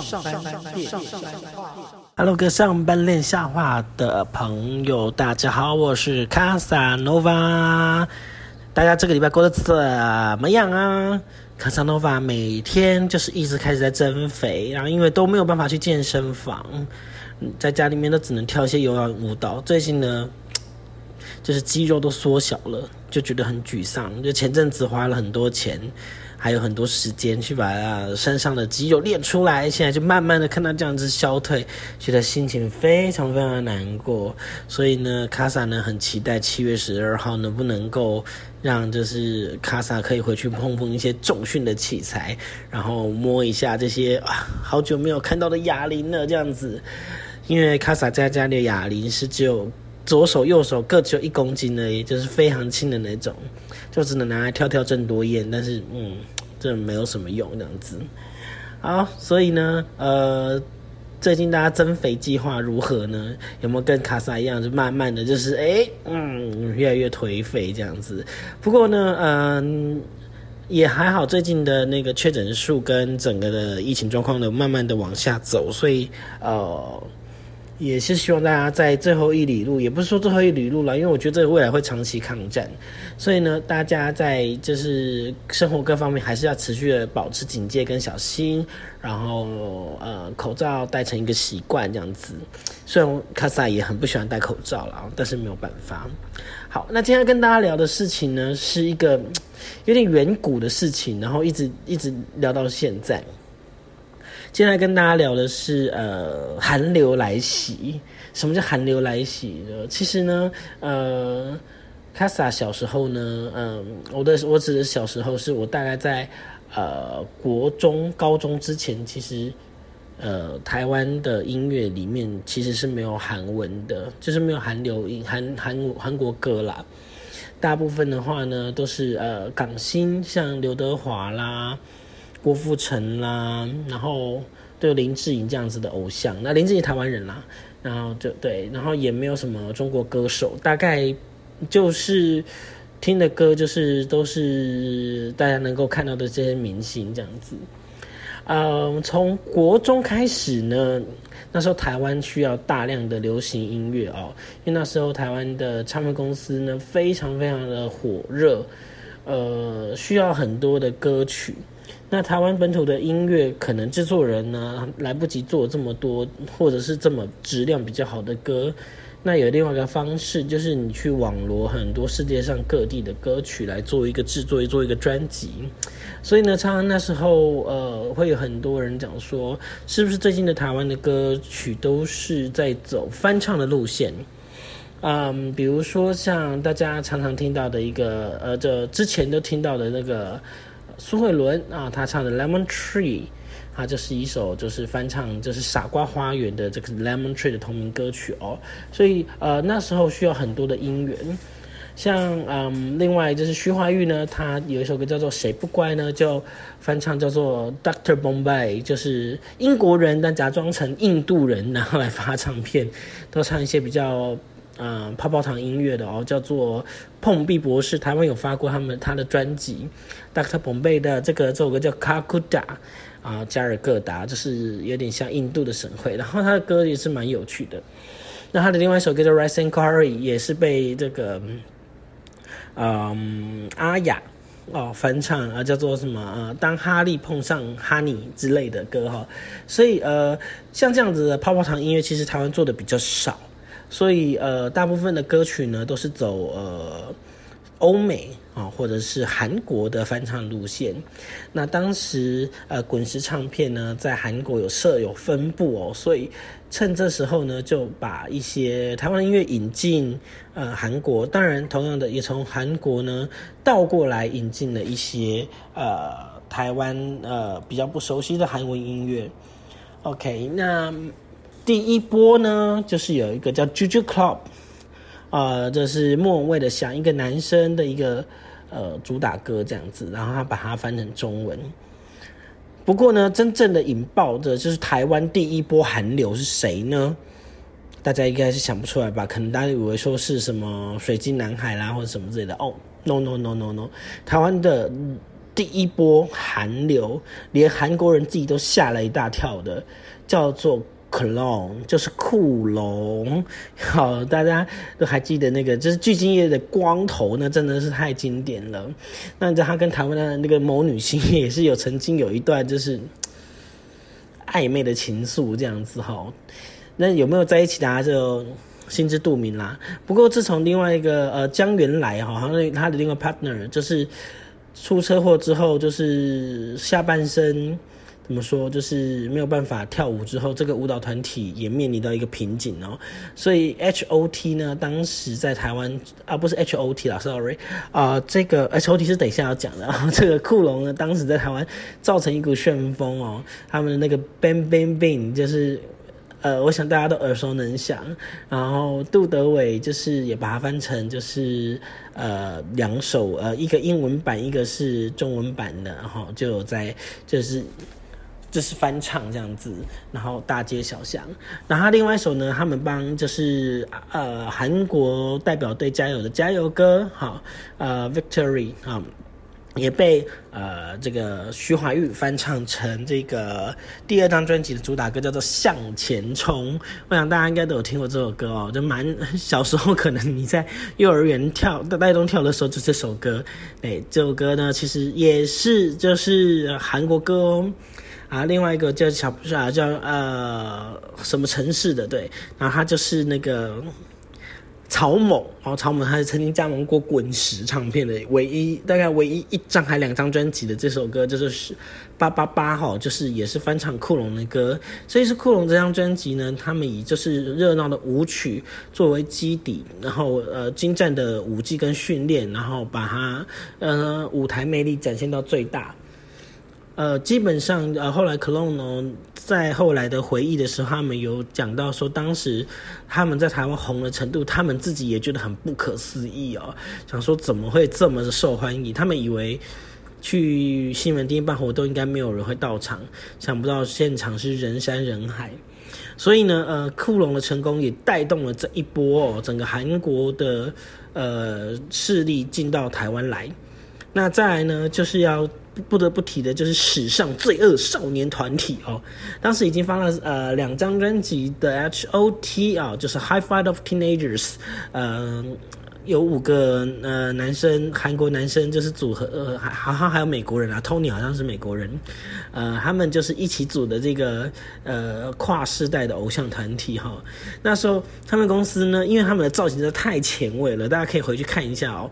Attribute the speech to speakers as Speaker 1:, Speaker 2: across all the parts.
Speaker 1: 上班练上班，Hello，各上班练下话的朋友，大家好，我是卡萨诺瓦。大家这个礼拜过得怎么样啊？卡萨诺瓦每天就是一直开始在增肥，然后因为都没有办法去健身房，在家里面都只能跳一些有氧舞蹈。最近呢，就是肌肉都缩小了，就觉得很沮丧。就前阵子花了很多钱。还有很多时间去把身上的肌肉练出来，现在就慢慢的看到这样子消退，觉得心情非常非常的难过。所以呢，卡萨呢很期待七月十二号能不能够让就是卡萨可以回去碰碰一些重训的器材，然后摸一下这些啊好久没有看到的哑铃了这样子。因为卡萨在家里的哑铃是只有左手右手各只有一公斤而已，就是非常轻的那种，就只能拿来跳跳郑多燕，但是嗯。这没有什么用，这样子。好，所以呢，呃，最近大家增肥计划如何呢？有没有跟卡萨一样，就慢慢的就是，哎，嗯，越来越颓废这样子？不过呢，嗯，也还好，最近的那个确诊数跟整个的疫情状况的慢慢的往下走，所以，呃。也是希望大家在最后一里路，也不是说最后一里路了，因为我觉得这未来会长期抗战，所以呢，大家在就是生活各方面还是要持续的保持警戒跟小心，然后呃口罩戴成一个习惯这样子。虽然卡萨也很不喜欢戴口罩了，但是没有办法。好，那今天跟大家聊的事情呢，是一个有点远古的事情，然后一直一直聊到现在。接下来跟大家聊的是，呃，寒流来袭。什么叫寒流来袭呢？其实呢，呃，卡萨小时候呢，嗯，我的我指的小时候，是我大概在呃国中、高中之前，其实呃台湾的音乐里面其实是没有韩文的，就是没有韩流音、韩韩韩国歌啦。大部分的话呢，都是呃港星，像刘德华啦。郭富城啦，然后对林志颖这样子的偶像，那林志颖台湾人啦，然后就对，然后也没有什么中国歌手，大概就是听的歌就是都是大家能够看到的这些明星这样子。嗯，从国中开始呢，那时候台湾需要大量的流行音乐哦，因为那时候台湾的唱片公司呢非常非常的火热，呃，需要很多的歌曲。那台湾本土的音乐，可能制作人呢来不及做这么多，或者是这么质量比较好的歌。那有另外一个方式，就是你去网罗很多世界上各地的歌曲来做一个制作，做一个专辑。所以呢，常常那时候呃，会有很多人讲说，是不是最近的台湾的歌曲都是在走翻唱的路线？嗯，比如说像大家常常听到的一个呃，这之前都听到的那个。苏慧伦啊，他唱的《Lemon Tree》，啊，这是一首就是翻唱，就是《傻瓜花园》的这个《Lemon Tree》的同名歌曲哦。所以呃，那时候需要很多的音源，像嗯，另外就是徐怀钰呢，他有一首歌叫做《谁不乖》呢，就翻唱叫做《Doctor Bombay》，就是英国人但假装成印度人，然后来发唱片，都唱一些比较。嗯，泡泡糖音乐的哦，叫做碰壁博士，台湾有发过他们他的专辑，Dr. 彭贝的这个这首歌叫卡库达啊，加尔各答，就是有点像印度的省会，然后他的歌也是蛮有趣的。那他的另外一首歌叫 Rising Curry，也是被这个嗯阿雅哦翻唱啊，叫做什么呃，当哈利碰上哈尼之类的歌哈。所以呃，像这样子的泡泡糖音乐，其实台湾做的比较少。所以，呃，大部分的歌曲呢，都是走呃欧美啊，或者是韩国的翻唱路线。那当时，呃，滚石唱片呢，在韩国有设有分部哦，所以趁这时候呢，就把一些台湾音乐引进呃韩国。当然，同样的，也从韩国呢倒过来引进了一些呃台湾呃比较不熟悉的韩文音乐。OK，那。第一波呢，就是有一个叫 Juju Club，啊，这是莫文蔚的《想一个男生》的一个呃主打歌这样子，然后他把它翻成中文。不过呢，真正的引爆的就是台湾第一波韩流是谁呢？大家应该是想不出来吧？可能大家以为说是什么水晶男孩啦，或者什么之类的。哦，no no no no no，台湾的第一波韩流，连韩国人自己都吓了一大跳的，叫做 Clone，就是库龙。好，大家都还记得那个，就是具俊晔的光头呢，真的是太经典了。那他跟台湾的那个某女星也是有曾经有一段就是暧昧的情愫这样子哈。那有没有在一起，大家就心知肚明啦。不过自从另外一个呃江原来哈，好像他的另外 partner 就是。出车祸之后，就是下半身怎么说，就是没有办法跳舞。之后，这个舞蹈团体也面临到一个瓶颈哦。所以 H O T 呢，当时在台湾啊，不是 H O T 啦，sorry 啊，这个 H O T 是等一下要讲的。这个库龙呢，当时在台湾造成一股旋风哦，他们的那个 Bang Bang Bang 就是。呃，我想大家都耳熟能详。然后杜德伟就是也把它翻成就是呃两首呃一个英文版，一个是中文版的，然后就在就是就是翻唱这样子，然后大街小巷。然后另外一首呢，他们帮就是呃韩国代表队加油的加油歌，好呃 Victory 啊。也被呃这个徐怀钰翻唱成这个第二张专辑的主打歌，叫做《向前冲》。我想大家应该都有听过这首歌哦，就蛮小时候可能你在幼儿园跳带动跳的时候就这首歌。哎，这首歌呢其实也是就是韩国歌哦。啊，另外一个叫小啊叫呃什么城市的对，然后他就是那个。曹猛哦，曹猛他是曾经加盟过滚石唱片的唯一，大概唯一一张还两张专辑的这首歌，就是八八八号，就是也是翻唱库龙的歌。所以是库龙这张专辑呢，他们以就是热闹的舞曲作为基底，然后呃精湛的舞技跟训练，然后把它呃舞台魅力展现到最大。呃，基本上呃后来克隆呢。在后来的回忆的时候，他们有讲到说，当时他们在台湾红的程度，他们自己也觉得很不可思议哦，想说怎么会这么的受欢迎？他们以为去新闻厅办活动应该没有人会到场，想不到现场是人山人海。所以呢，呃，库隆的成功也带动了这一波哦，整个韩国的呃势力进到台湾来。那再来呢，就是要。不得不提的就是史上罪恶少年团体哦，当时已经发了呃两张专辑的 H O T 啊，就是 High Five of Teenagers，嗯，有五个呃男生，韩国男生就是组合，呃，好像还有美国人啊，Tony 好像是美国人，呃，他们就是一起组的这个呃跨世代的偶像团体哈。那时候他们公司呢，因为他们的造型真的太前卫了，大家可以回去看一下哦。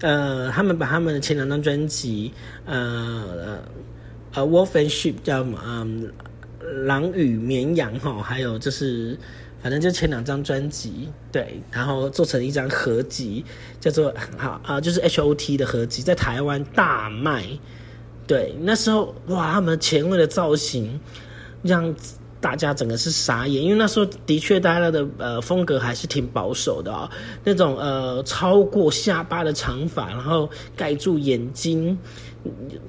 Speaker 1: 呃，他们把他们的前两张专辑，呃呃，Wolf and Sheep 叫嗯，狼与绵羊哈，还有就是，反正就前两张专辑，对，然后做成一张合集，叫做 好啊，就是 H O T 的合集，在台湾大卖，对，那时候哇，他们前卫的造型让。大家整个是傻眼，因为那时候的确大家的呃风格还是挺保守的啊，那种呃超过下巴的长发，然后盖住眼睛，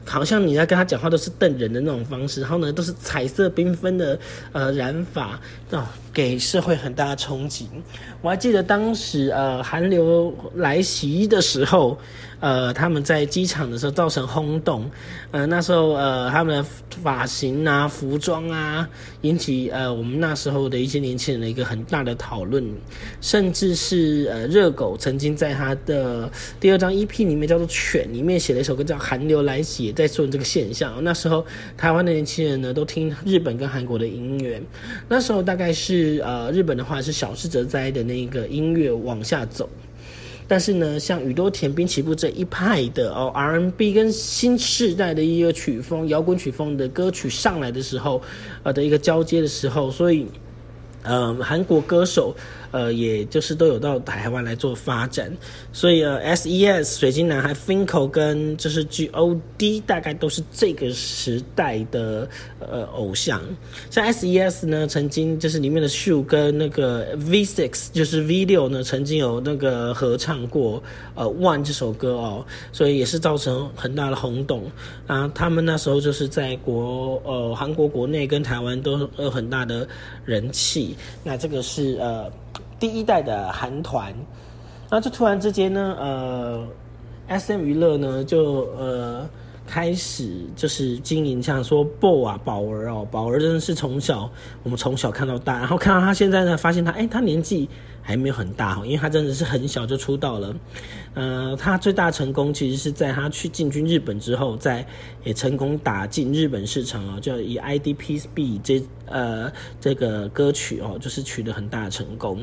Speaker 1: 好像你在跟他讲话都是瞪人的那种方式，然后呢都是彩色缤纷的呃染发，啊，给社会很大的冲击。我还记得当时呃韩流来袭的时候。呃，他们在机场的时候造成轰动，呃，那时候呃，他们的发型啊、服装啊，引起呃我们那时候的一些年轻人的一个很大的讨论，甚至是呃热狗曾经在他的第二张 EP 里面叫做《犬》里面写了一首歌叫《韩流来袭》，在说这个现象。那时候台湾的年轻人呢都听日本跟韩国的音乐，那时候大概是呃日本的话是小室哲哉的那个音乐往下走。但是呢，像宇多田、滨崎步这一派的哦，R&B 跟新世代的一个曲风、摇滚曲风的歌曲上来的时候，呃的一个交接的时候，所以。呃，韩国歌手，呃，也就是都有到台湾来做发展，所以呃，S.E.S. 水晶男孩 Finko 跟就是 G.O.D. 大概都是这个时代的呃偶像。像 S.E.S. 呢，曾经就是里面的 Shu 跟那个 V6 就是 V 六呢，曾经有那个合唱过呃 One 这首歌哦，所以也是造成很大的轰动啊。他们那时候就是在国呃韩国国内跟台湾都有很大的人气。那这个是呃第一代的韩团，那就突然之间呢，呃，S M 娱乐呢就呃开始就是经营，像说 BO 啊，宝儿哦，宝儿真的是从小我们从小看到大，然后看到他现在呢，发现他哎，他年纪还没有很大因为他真的是很小就出道了。呃，他最大成功其实是在他去进军日本之后，在也成功打进日本市场哦，就以 I D P B 这呃这个歌曲哦，就是取得很大的成功。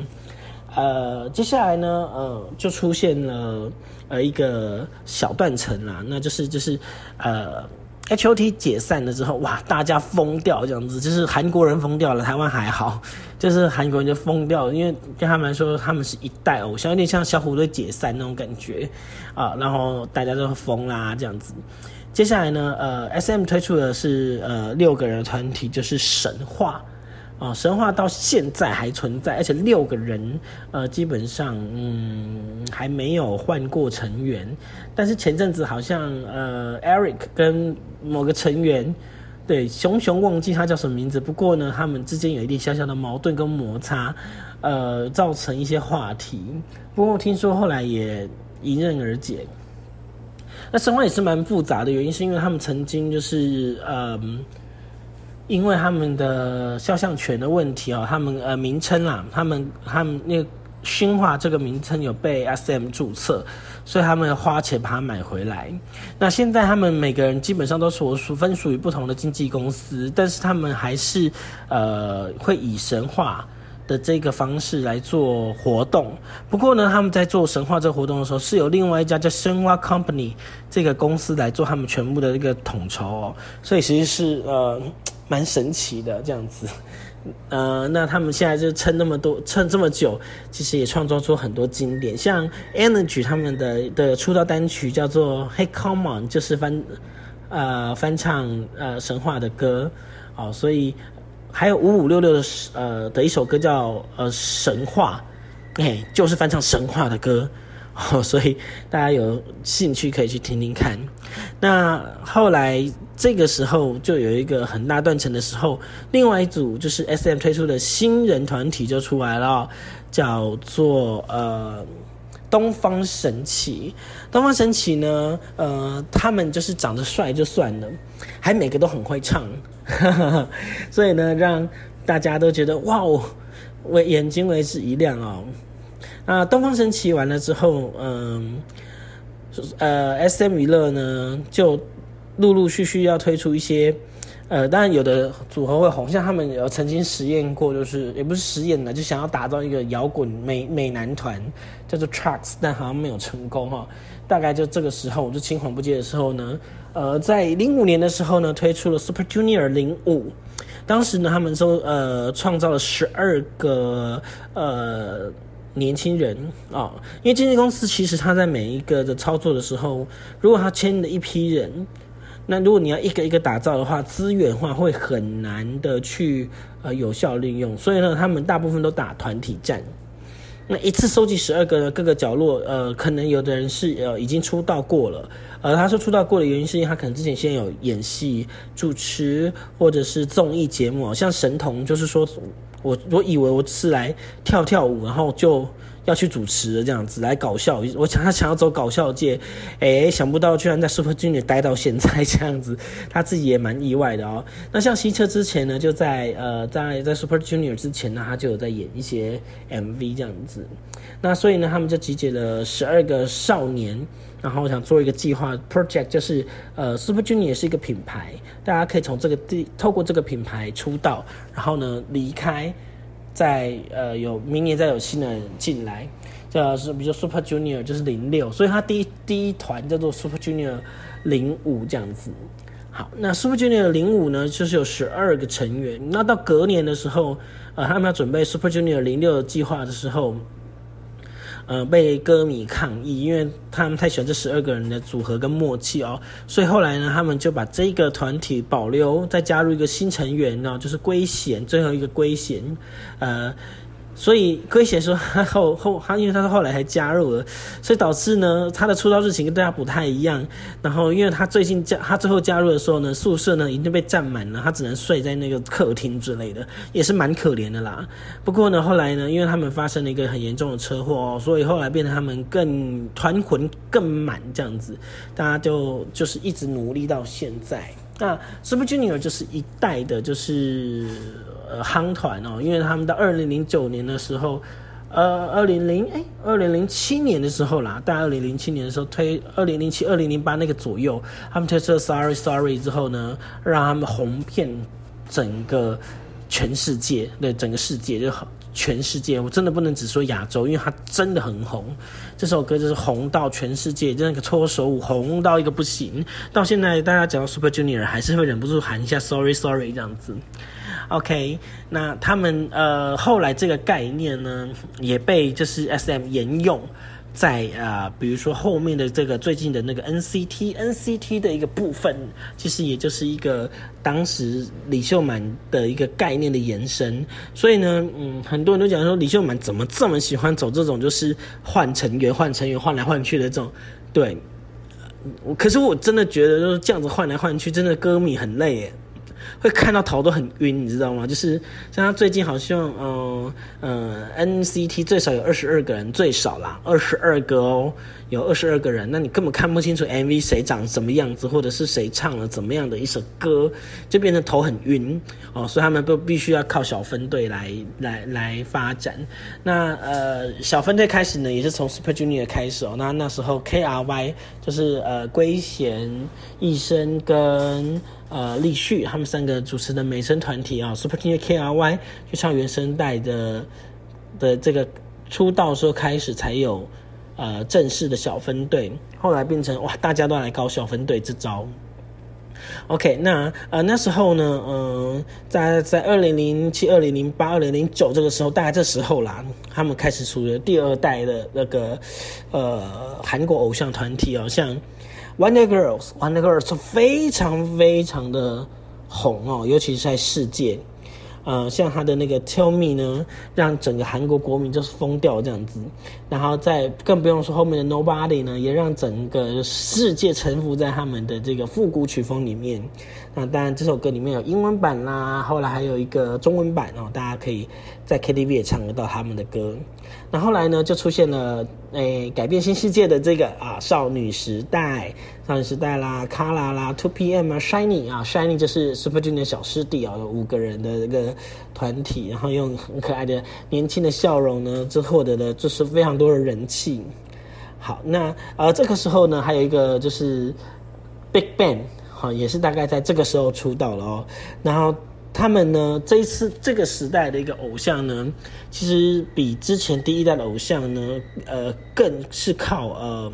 Speaker 1: 呃，接下来呢，呃，就出现了呃一个小断层啦，那就是就是呃，H O T 解散了之后，哇，大家疯掉这样子，就是韩国人疯掉了，台湾还好，就是韩国人就疯掉，因为对他们来说，他们是一代偶像，有点像小虎队解散那种感觉啊，然后大家都疯啦这样子。接下来呢，呃，S M 推出的是呃六个人团体，就是神话。啊，神话到现在还存在，而且六个人，呃，基本上，嗯，还没有换过成员。但是前阵子好像，呃，Eric 跟某个成员，对，熊熊忘记他叫什么名字。不过呢，他们之间有一点小小的矛盾跟摩擦，呃，造成一些话题。不过听说后来也迎刃而解。那神话也是蛮复杂的，原因是因为他们曾经就是，嗯。因为他们的肖像权的问题哦，他们呃名称啦，他们他们那个新化这个名称有被 S M 注册，所以他们花钱把它买回来。那现在他们每个人基本上都属属分属于不同的经纪公司，但是他们还是呃会以神话的这个方式来做活动。不过呢，他们在做神话这个活动的时候，是由另外一家叫神话 Company 这个公司来做他们全部的一个统筹哦，所以其实是呃。蛮神奇的这样子，呃，那他们现在就撑那么多，撑这么久，其实也创造出很多经典，像 Energy 他们的的出道单曲叫做《Hey Come On》，就是翻呃翻唱呃神话的歌，哦，所以还有五五六六的呃的一首歌叫呃神话，哎，就是翻唱神话的歌。哦，所以大家有兴趣可以去听听看。那后来这个时候就有一个很大断层的时候，另外一组就是 S M 推出的新人团体就出来了，叫做呃东方神起。东方神起呢，呃，他们就是长得帅就算了，还每个都很会唱，所以呢，让大家都觉得哇哦，为眼睛为之一亮哦。那东方神起完了之后，嗯，呃，S M 娱乐呢就陆陆续续要推出一些，呃，当然有的组合会红，像他们有曾经实验过，就是也不是实验的，就想要打造一个摇滚美美男团，叫做 Trucks，但好像没有成功哈。大概就这个时候，我就青黄不接的时候呢，呃，在零五年的时候呢，推出了 Super Junior 零五，当时呢，他们说呃创造了十二个呃。年轻人啊，因为经纪公司其实他在每一个的操作的时候，如果他签了一批人，那如果你要一个一个打造的话，资源话会很难的去呃有效利用，所以呢，他们大部分都打团体战。那一次收集十二个各个角落，呃，可能有的人是呃已经出道过了，呃，他说出道过的原因是因为他可能之前先有演戏、主持或者是综艺节目，像神童，就是说。我我以为我是来跳跳舞，然后就要去主持的这样子来搞笑。我想他想要走搞笑界，哎，想不到居然在 Super Junior 待到现在这样子，他自己也蛮意外的哦。那像西车之前呢，就在呃在在 Super Junior 之前呢，他就有在演一些 MV 这样子。那所以呢，他们就集结了十二个少年。然后想做一个计划 project，就是呃，Super Junior 也是一个品牌，大家可以从这个地透过这个品牌出道，然后呢离开，在呃有明年再有新人进来，叫是比如说 Super Junior 就是零六，所以他第一第一团叫做 Super Junior 零五这样子。好，那 Super Junior 零五呢，就是有十二个成员。那到隔年的时候，呃，他们要准备 Super Junior 零六计划的时候。呃，被歌迷抗议，因为他们太喜欢这十二个人的组合跟默契哦，所以后来呢，他们就把这个团体保留，再加入一个新成员呢，就是龟贤，最后一个龟贤，呃，所以龟贤说他后后他因为他是后来才加入了，所以导致呢他的出道日期跟大家不太一样。然后因为他最近加他最后加入的时候呢，宿舍呢已经被占满了，他只能睡在那个客厅之类的，也是蛮可怜的啦。不过呢后来呢，因为他们发生了一个很严重的车祸哦，所以后来变得他们更团魂更满这样子，大家就就是一直努力到现在。那 Super Junior 就是一代的，就是呃夯团哦，因为他们到二零零九年的时候，呃，二零零哎，二零零七年的时候啦，在二零零七年的时候推二零零七、二零零八那个左右，他们推出了 Sorry Sorry 之后呢，让他们红遍整个全世界，对整个世界就好。全世界，我真的不能只说亚洲，因为它真的很红。这首歌就是红到全世界，就那个搓手舞红到一个不行。到现在，大家讲到 Super Junior，还是会忍不住喊一下 Sorry Sorry 这样子。OK，那他们呃后来这个概念呢，也被就是 SM 沿用。在啊，比如说后面的这个最近的那个 NCT，NCT 的一个部分，其实也就是一个当时李秀满的一个概念的延伸。所以呢，嗯，很多人都讲说李秀满怎么这么喜欢走这种就是换成员、换成员、换来换去的这种，对。可是我真的觉得就是这样子换来换去，真的歌迷很累耶。会看到头都很晕，你知道吗？就是像他最近好像，嗯嗯，NCT 最少有二十二个人，最少啦，二十二个哦。有二十二个人，那你根本看不清楚 MV 谁长什么样子，或者是谁唱了怎么样的一首歌，就变成头很晕哦。所以他们都必须要靠小分队来来来发展。那呃，小分队开始呢，也是从 Super Junior 开始哦。那那时候 KRY 就是呃龟贤、艺生跟呃立旭他们三个主持的美声团体啊，Super Junior KRY 去唱原声带的的这个出道时候开始才有。呃，正式的小分队，后来变成哇，大家都来搞小分队这招。OK，那呃那时候呢，嗯，在在二零零七、二零零八、二零零九这个时候，大概这时候啦，他们开始出了第二代的那个呃韩国偶像团体哦，像 Wonder Girls，Wonder Girls 非常非常的红哦，尤其是在世界。呃，像他的那个 Tell Me 呢，让整个韩国国民就是疯掉这样子，然后再更不用说后面的 Nobody 呢，也让整个世界臣服在他们的这个复古曲风里面。那当然这首歌里面有英文版啦，后来还有一个中文版哦，大家可以在 KTV 也唱得到他们的歌。那后来呢，就出现了诶改变新世界的这个啊少女时代。少女时代啦，卡拉啦，Two PM 啊，Shiny 啊，Shiny 就是 Super Junior 小师弟啊，有五个人的一个团体，然后用很可爱的年轻的笑容呢，就获得了就是非常多的人气。好，那呃这个时候呢，还有一个就是 Big Bang，好，也是大概在这个时候出道了哦。然后他们呢，这一次这个时代的一个偶像呢，其实比之前第一代的偶像呢，呃，更是靠呃。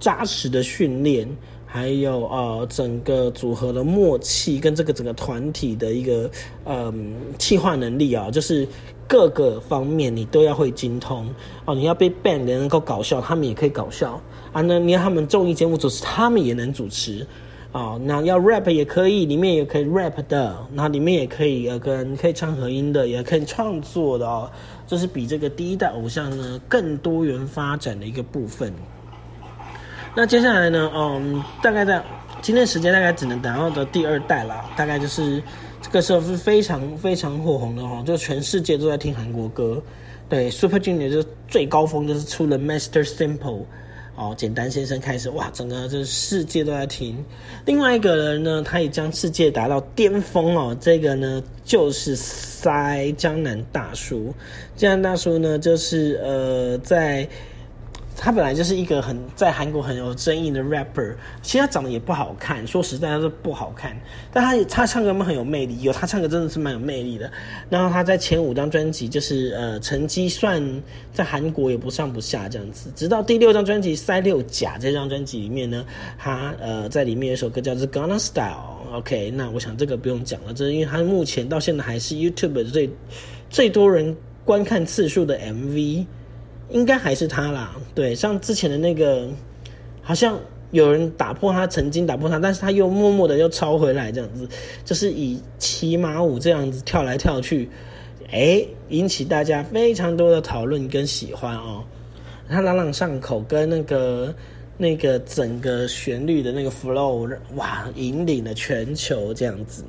Speaker 1: 扎实的训练，还有呃整个组合的默契，跟这个整个团体的一个嗯气化能力啊，就是各个方面你都要会精通哦。你要被 ban 的能够搞笑，他们也可以搞笑啊。那你要他们综艺节目主持，他们也能主持啊。那要 rap 也可以，里面也可以 rap 的，那里面也可以呃跟可以唱和音的，也可以创作的哦。这是比这个第一代偶像呢更多元发展的一个部分。那接下来呢？嗯，大概在今天时间大概只能等到的第二代了。大概就是这个时候是非常非常火红的哈，就全世界都在听韩国歌。对，Super Junior 就最高峰就是出了 Master Simple，哦，简单先生开始，哇，整个这世界都在听。另外一个人呢，他也将世界达到巅峰哦。这个呢就是塞江南大叔。江南大叔呢，就是呃在。他本来就是一个很在韩国很有争议的 rapper，其实他长得也不好看，说实在他是不好看，但他他唱歌很有魅力，有他唱歌真的是蛮有魅力的。然后他在前五张专辑就是呃成绩算在韩国也不上不下这样子，直到第六张专辑《塞六甲》这张专辑里面呢，他呃在里面有首歌叫做《Gonna Style》，OK，那我想这个不用讲了，这是因为他目前到现在还是 YouTube 最最多人观看次数的 MV。应该还是他啦，对，像之前的那个，好像有人打破他，曾经打破他，但是他又默默的又抄回来，这样子，就是以骑马舞这样子跳来跳去，哎，引起大家非常多的讨论跟喜欢哦。他朗朗上口，跟那个那个整个旋律的那个 flow，哇，引领了全球这样子。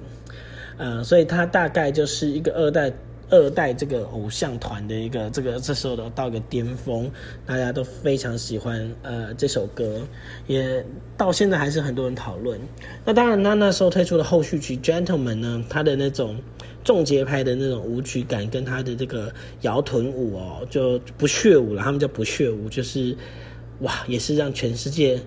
Speaker 1: 呃，所以他大概就是一个二代。二代这个偶像团的一个这个这时候的到一个巅峰，大家都非常喜欢呃这首歌，也到现在还是很多人讨论。那当然，他那时候推出的后续曲《Gentleman》呢，他的那种重节拍的那种舞曲感，跟他的这个摇臀舞哦，就不血舞了，他们叫不血舞，就是哇，也是让全世界。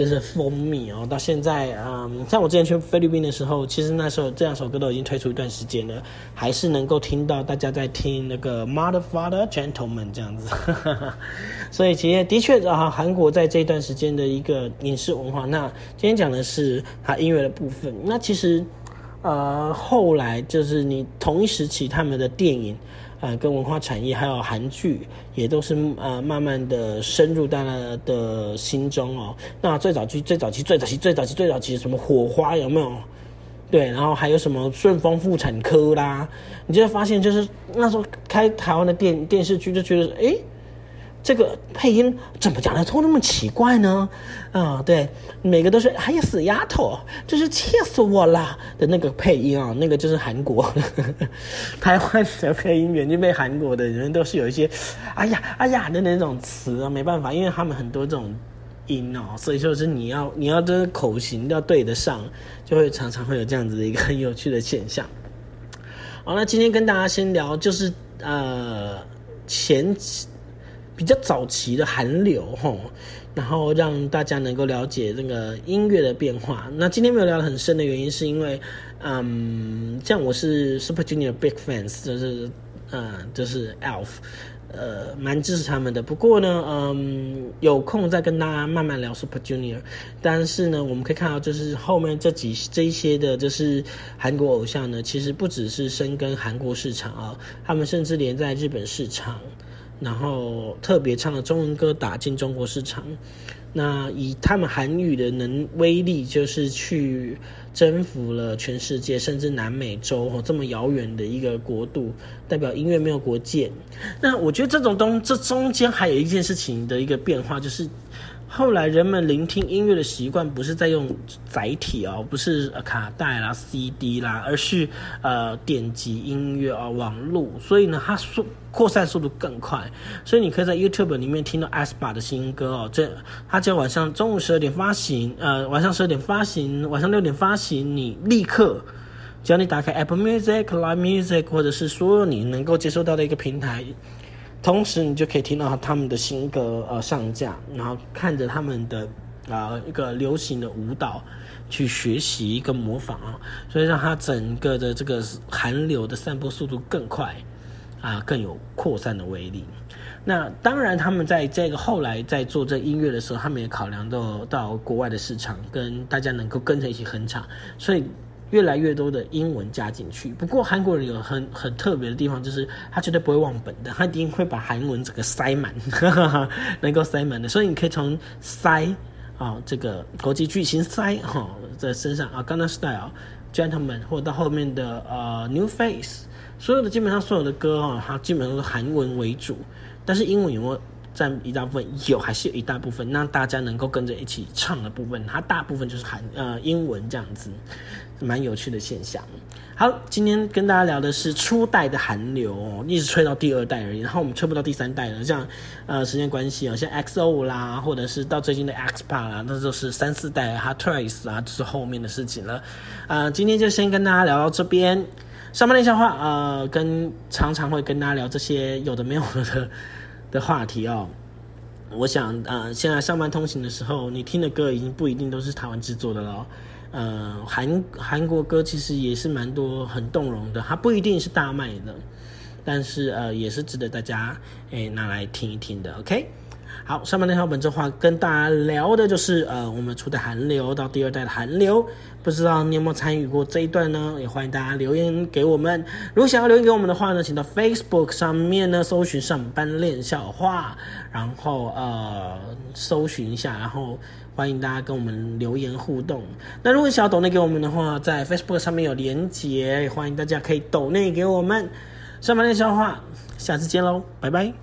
Speaker 1: 真是蜂蜜哦！到现在，嗯，像我之前去菲律宾的时候，其实那时候这两首歌都已经推出一段时间了，还是能够听到大家在听那个 Mother Father Gentleman 这样子。所以其实的确啊，韩国在这段时间的一个影视文化。那今天讲的是它音乐的部分。那其实，呃，后来就是你同一时期他们的电影。呃，跟文化产业还有韩剧也都是呃慢慢的深入大家的心中哦。那最早期、最早期、最早期、最早期、最早期什么火花有没有？对，然后还有什么顺丰妇产科啦？你就会发现，就是那时候开台湾的电电视剧，就觉得哎。这个配音怎么讲的都那么奇怪呢？啊，对，每个都是“哎呀死丫头”，就是气死我了的那个配音啊，那个就是韩国 台湾的配音员，就被韩国的人都是有一些“哎呀哎呀”的那种词啊，没办法，因为他们很多这种音哦，所以就是你要你要这口型要对得上，就会常常会有这样子的一个很有趣的现象。好，那今天跟大家先聊，就是呃前。比较早期的韩流吼，然后让大家能够了解那个音乐的变化。那今天没有聊得很深的原因，是因为，嗯，像我是 Super Junior Big Fans，就是，嗯，就是 Elf，呃，蛮支持他们的。不过呢，嗯，有空再跟大家慢慢聊 Super Junior。但是呢，我们可以看到，就是后面这几这一些的，就是韩国偶像呢，其实不只是深耕韩国市场啊，他们甚至连在日本市场。然后特别唱了中文歌打进中国市场，那以他们韩语的能威力，就是去征服了全世界，甚至南美洲哦这么遥远的一个国度，代表音乐没有国界。那我觉得这种东这中间还有一件事情的一个变化，就是。后来人们聆听音乐的习惯不是在用载体哦，不是卡带啦、CD 啦，而是呃点击音乐啊、网络，所以呢，它速扩散速度更快，所以你可以在 YouTube 里面听到 Aspa 的新歌哦，这它只要晚上中午十二点发行，呃晚上十二点发行，晚上六点发行，你立刻只要你打开 Apple Music、Live Music 或者是所有你能够接收到的一个平台。同时，你就可以听到他们的新歌呃上架，然后看着他们的啊一个流行的舞蹈去学习跟模仿啊，所以让它整个的这个韩流的散播速度更快啊，更有扩散的威力。那当然，他们在这个后来在做这音乐的时候，他们也考量到到国外的市场，跟大家能够跟着一起哼唱，所以。越来越多的英文加进去，不过韩国人有很很特别的地方，就是他绝对不会忘本的，他一定会把韩文整个塞满，能够塞满的。所以你可以从塞啊这个国际巨星塞哈在身上啊，刚刚 style gentleman 或到后面的呃 new face，所有的基本上所有的歌哈，它基本上都是韩文为主，但是英文有没有占一大部分？有还是有一大部分，让大家能够跟着一起唱的部分，它大部分就是韩呃英文这样子。蛮有趣的现象。好，今天跟大家聊的是初代的韩流，哦，一直吹到第二代而已，然后我们吹不到第三代了。像呃时间关系啊，像 XO 啦，或者是到最近的 XPA 啦，那都是三四代哈 Twice 啊，就是后面的事情了。啊，今天就先跟大家聊到这边。上半段笑话，呃，跟常常会跟大家聊这些有的没有的的话题哦。我想，呃，现在上班通勤的时候，你听的歌已经不一定都是台湾制作的了。呃，韩韩国歌其实也是蛮多很动容的，它不一定是大卖的，但是呃也是值得大家诶拿来听一听的。OK，好，上面那条本周话跟大家聊的就是呃我们初代韩流到第二代的韩流，不知道你有没有参与过这一段呢？也欢迎大家留言给我们。如果想要留言给我们的话呢，请到 Facebook 上面呢搜寻上班练笑话，然后呃搜寻一下，然后。欢迎大家跟我们留言互动。那如果想要抖内给我们的话，在 Facebook 上面有连结，欢迎大家可以抖内给我们。上班练笑话，下次见喽，拜拜。